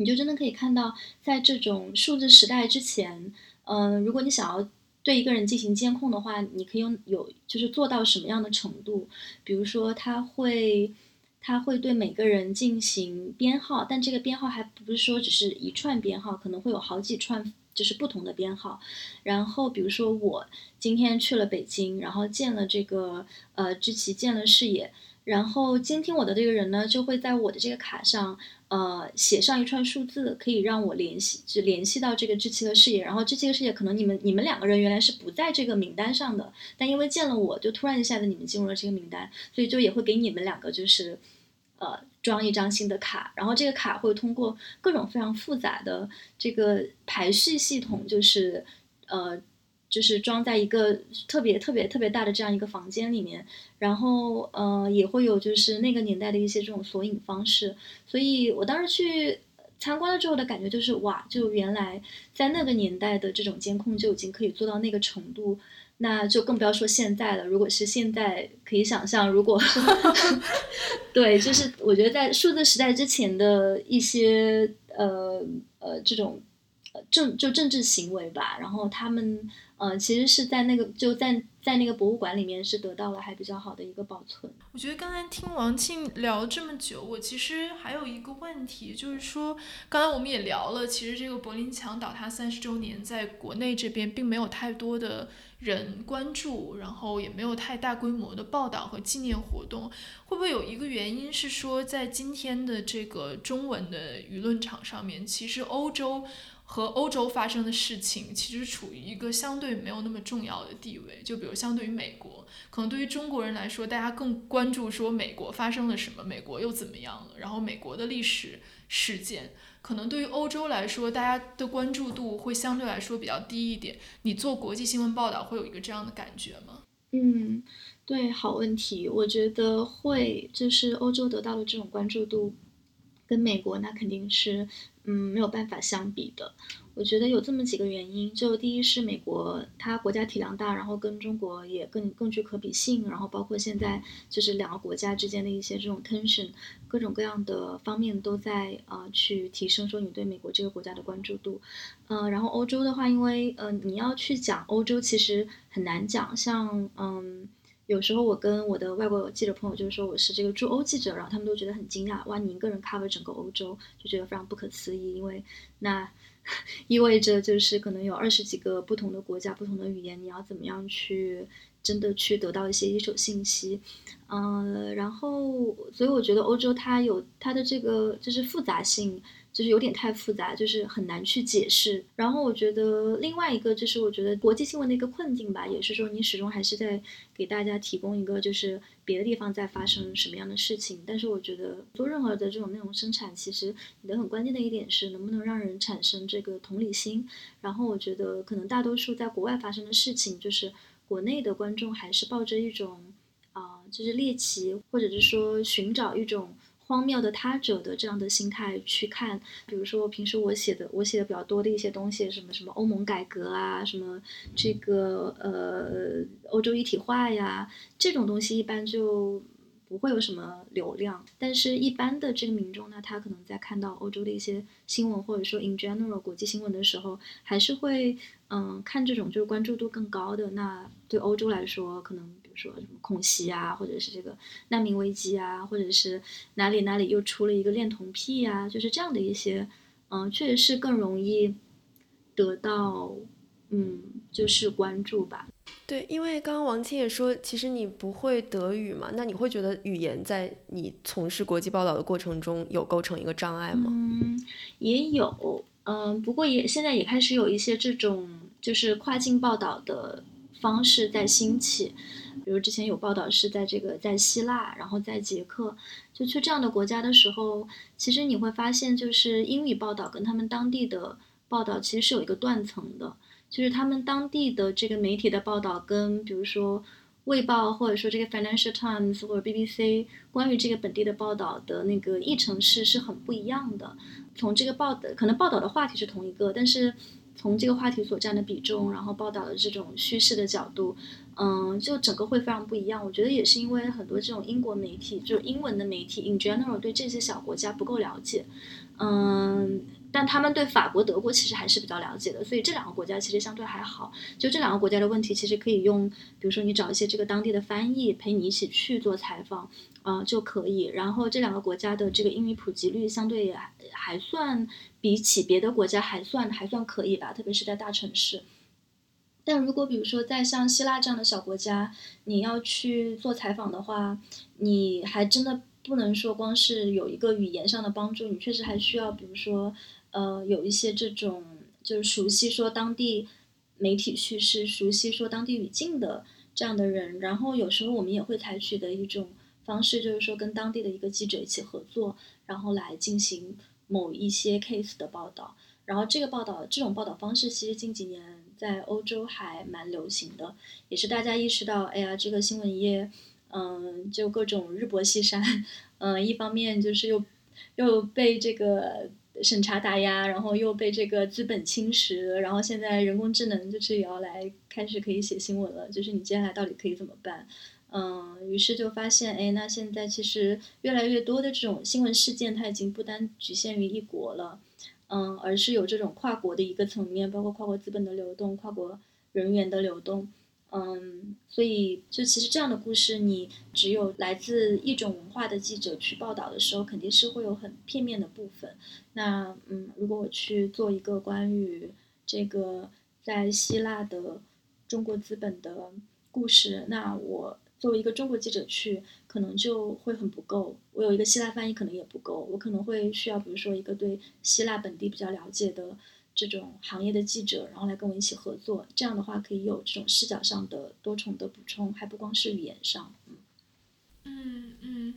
你就真的可以看到，在这种数字时代之前，嗯，如果你想要对一个人进行监控的话，你可以用有就是做到什么样的程度？比如说他会。它会对每个人进行编号，但这个编号还不是说只是一串编号，可能会有好几串，就是不同的编号。然后，比如说我今天去了北京，然后见了这个呃知棋，见了视野，然后监听我的这个人呢，就会在我的这个卡上。呃，写上一串数字，可以让我联系，就联系到这个知棋和事业。然后知棋和事业可能你们你们两个人原来是不在这个名单上的，但因为见了我就突然一下子你们进入了这个名单，所以就也会给你们两个就是，呃，装一张新的卡。然后这个卡会通过各种非常复杂的这个排序系统，就是呃。就是装在一个特别特别特别大的这样一个房间里面，然后呃也会有就是那个年代的一些这种索引方式，所以我当时去参观了之后的感觉就是哇，就原来在那个年代的这种监控就已经可以做到那个程度，那就更不要说现在了。如果是现在，可以想象，如果 对，就是我觉得在数字时代之前的一些呃呃这种政就政治行为吧，然后他们。呃，其实是在那个就在在那个博物馆里面是得到了还比较好的一个保存。我觉得刚才听王庆聊这么久，我其实还有一个问题，就是说刚才我们也聊了，其实这个柏林墙倒塌三十周年在国内这边并没有太多的人关注，然后也没有太大规模的报道和纪念活动。会不会有一个原因是说，在今天的这个中文的舆论场上面，其实欧洲。和欧洲发生的事情其实处于一个相对没有那么重要的地位，就比如相对于美国，可能对于中国人来说，大家更关注说美国发生了什么，美国又怎么样了，然后美国的历史事件，可能对于欧洲来说，大家的关注度会相对来说比较低一点。你做国际新闻报道会有一个这样的感觉吗？嗯，对，好问题，我觉得会，就是欧洲得到的这种关注度，跟美国那肯定是。嗯，没有办法相比的。我觉得有这么几个原因，就第一是美国它国家体量大，然后跟中国也更更具可比性，然后包括现在就是两个国家之间的一些这种 tension，各种各样的方面都在啊去提升说你对美国这个国家的关注度。嗯，然后欧洲的话，因为呃你要去讲欧洲其实很难讲，像嗯。有时候我跟我的外国记者朋友就是说我是这个驻欧记者，然后他们都觉得很惊讶，哇，你一个人 cover 整个欧洲，就觉得非常不可思议，因为那意味着就是可能有二十几个不同的国家、不同的语言，你要怎么样去真的去得到一些一手信息？嗯，然后所以我觉得欧洲它有它的这个就是复杂性。就是有点太复杂，就是很难去解释。然后我觉得另外一个就是我觉得国际新闻的一个困境吧，也是说你始终还是在给大家提供一个就是别的地方在发生什么样的事情。但是我觉得做任何的这种内容生产，其实你的很关键的一点是能不能让人产生这个同理心。然后我觉得可能大多数在国外发生的事情，就是国内的观众还是抱着一种啊，就是猎奇或者是说寻找一种。荒谬的他者的这样的心态去看，比如说平时我写的我写的比较多的一些东西，什么什么欧盟改革啊，什么这个呃欧洲一体化呀，这种东西一般就不会有什么流量。但是，一般的这个民众呢，他可能在看到欧洲的一些新闻，或者说 in general 国际新闻的时候，还是会嗯看这种就是关注度更高的。那对欧洲来说，可能比如。说什么空袭啊，或者是这个难民危机啊，或者是哪里哪里又出了一个恋童癖呀，就是这样的一些，嗯，确实是更容易得到，嗯，就是关注吧。对，因为刚刚王青也说，其实你不会德语嘛，那你会觉得语言在你从事国际报道的过程中有构成一个障碍吗？嗯，也有，嗯，不过也现在也开始有一些这种就是跨境报道的方式在兴起。比如之前有报道是在这个在希腊，然后在捷克，就去这样的国家的时候，其实你会发现，就是英语报道跟他们当地的报道其实是有一个断层的，就是他们当地的这个媒体的报道跟比如说卫报或者说这个 Financial Times 或者 BBC 关于这个本地的报道的那个议程是是很不一样的。从这个报的可能报道的话题是同一个，但是从这个话题所占的比重，然后报道的这种叙事的角度。嗯，就整个会非常不一样。我觉得也是因为很多这种英国媒体，就是英文的媒体，in general 对这些小国家不够了解。嗯。但他们对法国、德国其实还是比较了解的，所以这两个国家其实相对还好。就这两个国家的问题，其实可以用，比如说你找一些这个当地的翻译陪你一起去做采访，啊就可以。然后这两个国家的这个英语普及率相对也还算比起别的国家还算还算可以吧，特别是在大城市。但如果比如说在像希腊这样的小国家，你要去做采访的话，你还真的不能说光是有一个语言上的帮助，你确实还需要，比如说。呃，有一些这种就是熟悉说当地媒体叙事、熟悉说当地语境的这样的人，然后有时候我们也会采取的一种方式，就是说跟当地的一个记者一起合作，然后来进行某一些 case 的报道。然后这个报道这种报道方式，其实近几年在欧洲还蛮流行的，也是大家意识到，哎呀，这个新闻业，嗯，就各种日薄西山，嗯，一方面就是又又被这个。审查打压，然后又被这个资本侵蚀，然后现在人工智能就是也要来开始可以写新闻了，就是你接下来到底可以怎么办？嗯，于是就发现，哎，那现在其实越来越多的这种新闻事件，它已经不单局限于一国了，嗯，而是有这种跨国的一个层面，包括跨国资本的流动、跨国人员的流动。嗯，所以就其实这样的故事，你只有来自一种文化的记者去报道的时候，肯定是会有很片面的部分。那嗯，如果我去做一个关于这个在希腊的中国资本的故事，那我作为一个中国记者去，可能就会很不够。我有一个希腊翻译可能也不够，我可能会需要，比如说一个对希腊本地比较了解的。这种行业的记者，然后来跟我一起合作，这样的话可以有这种视角上的多重的补充，还不光是语言上。嗯嗯，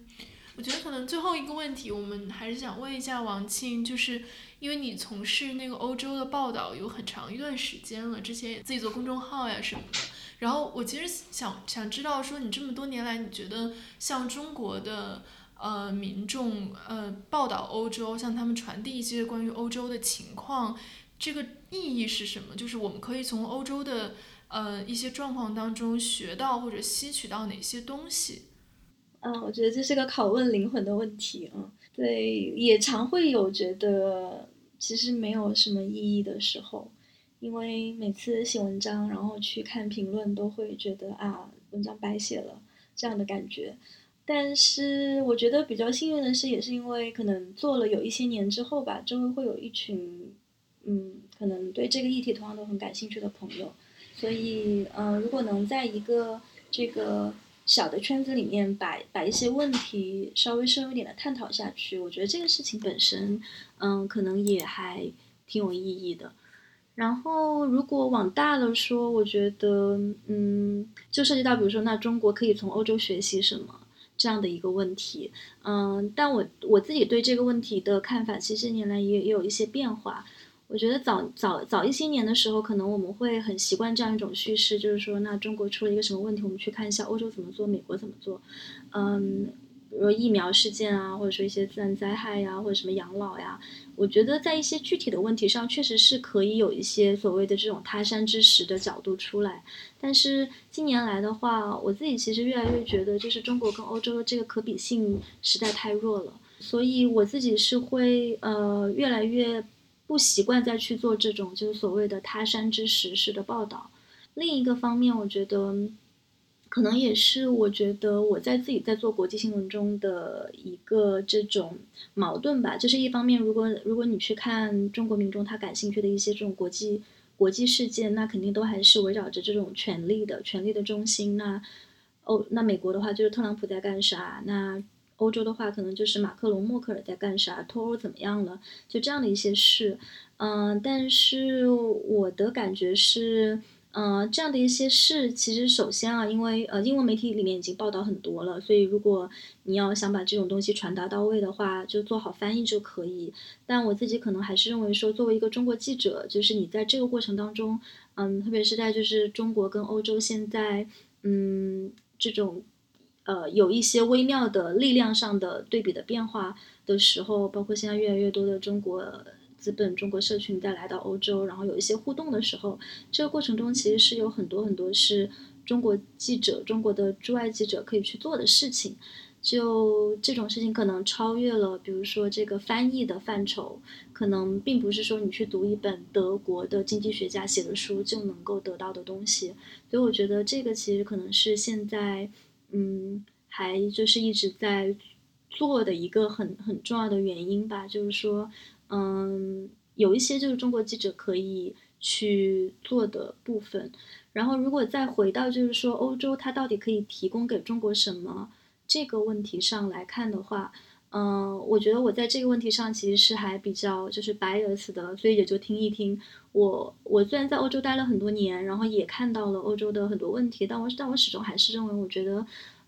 我觉得可能最后一个问题，我们还是想问一下王庆，就是因为你从事那个欧洲的报道有很长一段时间了，之前也自己做公众号呀什么的，然后我其实想想知道说，你这么多年来，你觉得像中国的呃民众呃报道欧洲，向他们传递一些关于欧洲的情况。这个意义是什么？就是我们可以从欧洲的呃一些状况当中学到或者吸取到哪些东西？嗯，我觉得这是个拷问灵魂的问题啊。对，也常会有觉得其实没有什么意义的时候，因为每次写文章，然后去看评论，都会觉得啊，文章白写了这样的感觉。但是我觉得比较幸运的是，也是因为可能做了有一些年之后吧，周围会有一群。嗯，可能对这个议题同样都很感兴趣的朋友，所以，嗯，如果能在一个这个小的圈子里面把把一些问题稍微深入一点的探讨下去，我觉得这个事情本身，嗯，可能也还挺有意义的。然后，如果往大了说，我觉得，嗯，就涉及到比如说，那中国可以从欧洲学习什么这样的一个问题，嗯，但我我自己对这个问题的看法，其实近年来也也有一些变化。我觉得早早早一些年的时候，可能我们会很习惯这样一种叙事，就是说，那中国出了一个什么问题，我们去看一下欧洲怎么做，美国怎么做。嗯，比如疫苗事件啊，或者说一些自然灾害呀，或者什么养老呀，我觉得在一些具体的问题上，确实是可以有一些所谓的这种他山之石的角度出来。但是近年来的话，我自己其实越来越觉得，就是中国跟欧洲的这个可比性实在太弱了，所以我自己是会呃越来越。不习惯再去做这种就是所谓的他山之石式的报道。另一个方面，我觉得可能也是我觉得我在自己在做国际新闻中的一个这种矛盾吧。就是一方面，如果如果你去看中国民众他感兴趣的一些这种国际国际事件，那肯定都还是围绕着这种权力的权力的中心。那哦，那美国的话就是特朗普在干啥？那欧洲的话，可能就是马克龙、默克尔在干啥，脱欧怎么样了，就这样的一些事。嗯，但是我的感觉是，嗯，这样的一些事，其实首先啊，因为呃，英文媒体里面已经报道很多了，所以如果你要想把这种东西传达到位的话，就做好翻译就可以。但我自己可能还是认为说，作为一个中国记者，就是你在这个过程当中，嗯，特别是在就是中国跟欧洲现在，嗯，这种。呃，有一些微妙的力量上的对比的变化的时候，包括现在越来越多的中国资本、中国社群在来到欧洲，然后有一些互动的时候，这个过程中其实是有很多很多是中国记者、中国的驻外记者可以去做的事情。就这种事情，可能超越了，比如说这个翻译的范畴，可能并不是说你去读一本德国的经济学家写的书就能够得到的东西。所以我觉得这个其实可能是现在，嗯，还就是一直在做的一个很很重要的原因吧。就是说，嗯，有一些就是中国记者可以去做的部分。然后，如果再回到就是说，欧洲它到底可以提供给中国什么？这个问题上来看的话，嗯，我觉得我在这个问题上其实是还比较就是 bias 的，所以也就听一听。我我虽然在欧洲待了很多年，然后也看到了欧洲的很多问题，但我但我始终还是认为，我觉得，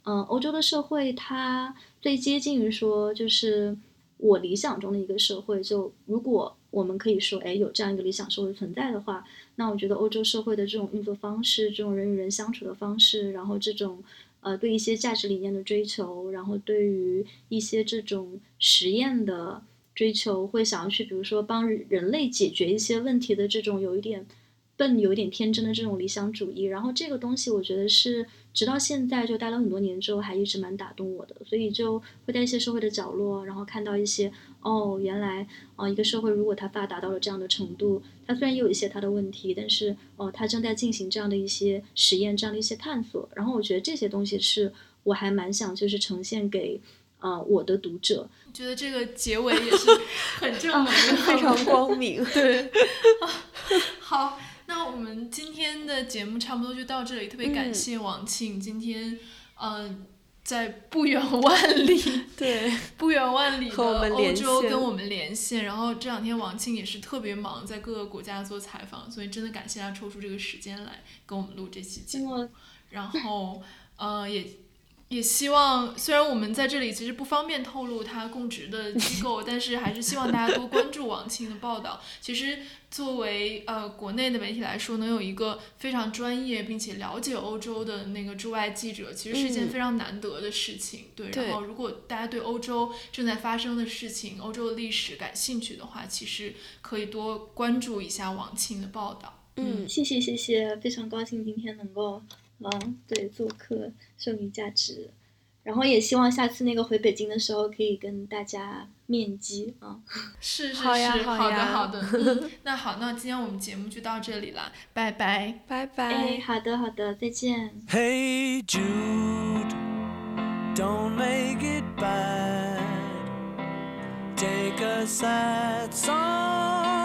嗯，欧洲的社会它最接近于说就是我理想中的一个社会。就如果我们可以说，哎，有这样一个理想社会存在的话，那我觉得欧洲社会的这种运作方式，这种人与人相处的方式，然后这种。呃，对一些价值理念的追求，然后对于一些这种实验的追求，会想要去，比如说帮人类解决一些问题的这种有一点笨、有一点天真的这种理想主义。然后这个东西，我觉得是直到现在就待了很多年之后，还一直蛮打动我的。所以就会在一些社会的角落，然后看到一些。哦，原来啊，一个社会如果它发达到了这样的程度，它虽然也有一些它的问题，但是哦，它正在进行这样的一些实验，这样的一些探索。然后我觉得这些东西是我还蛮想就是呈现给呃我的读者。觉得这个结尾也是很正能量，非常光明。对，好，那我们今天的节目差不多就到这里，特别感谢王庆今天嗯。在不远万里，对，不远万里的欧洲跟我们连线。然后这两天王庆也是特别忙，在各个国家做采访，所以真的感谢他抽出这个时间来跟我们录这期节目。然后，呃，也。也希望，虽然我们在这里其实不方便透露他供职的机构，但是还是希望大家多关注王庆的报道。其实，作为呃国内的媒体来说，能有一个非常专业并且了解欧洲的那个驻外记者，其实是一件非常难得的事情。对。然后，如果大家对欧洲正在发生的事情、欧洲的历史感兴趣的话，其实可以多关注一下王庆的报道。嗯，谢谢谢谢，非常高兴今天能够。嗯，对，做客剩余价值，然后也希望下次那个回北京的时候可以跟大家面基啊。是是是，好呀好的好的。那好，那今天我们节目就到这里了，拜拜拜拜。哎，好的好的，再见。Hey Jude, don't make it bad. Take a sad song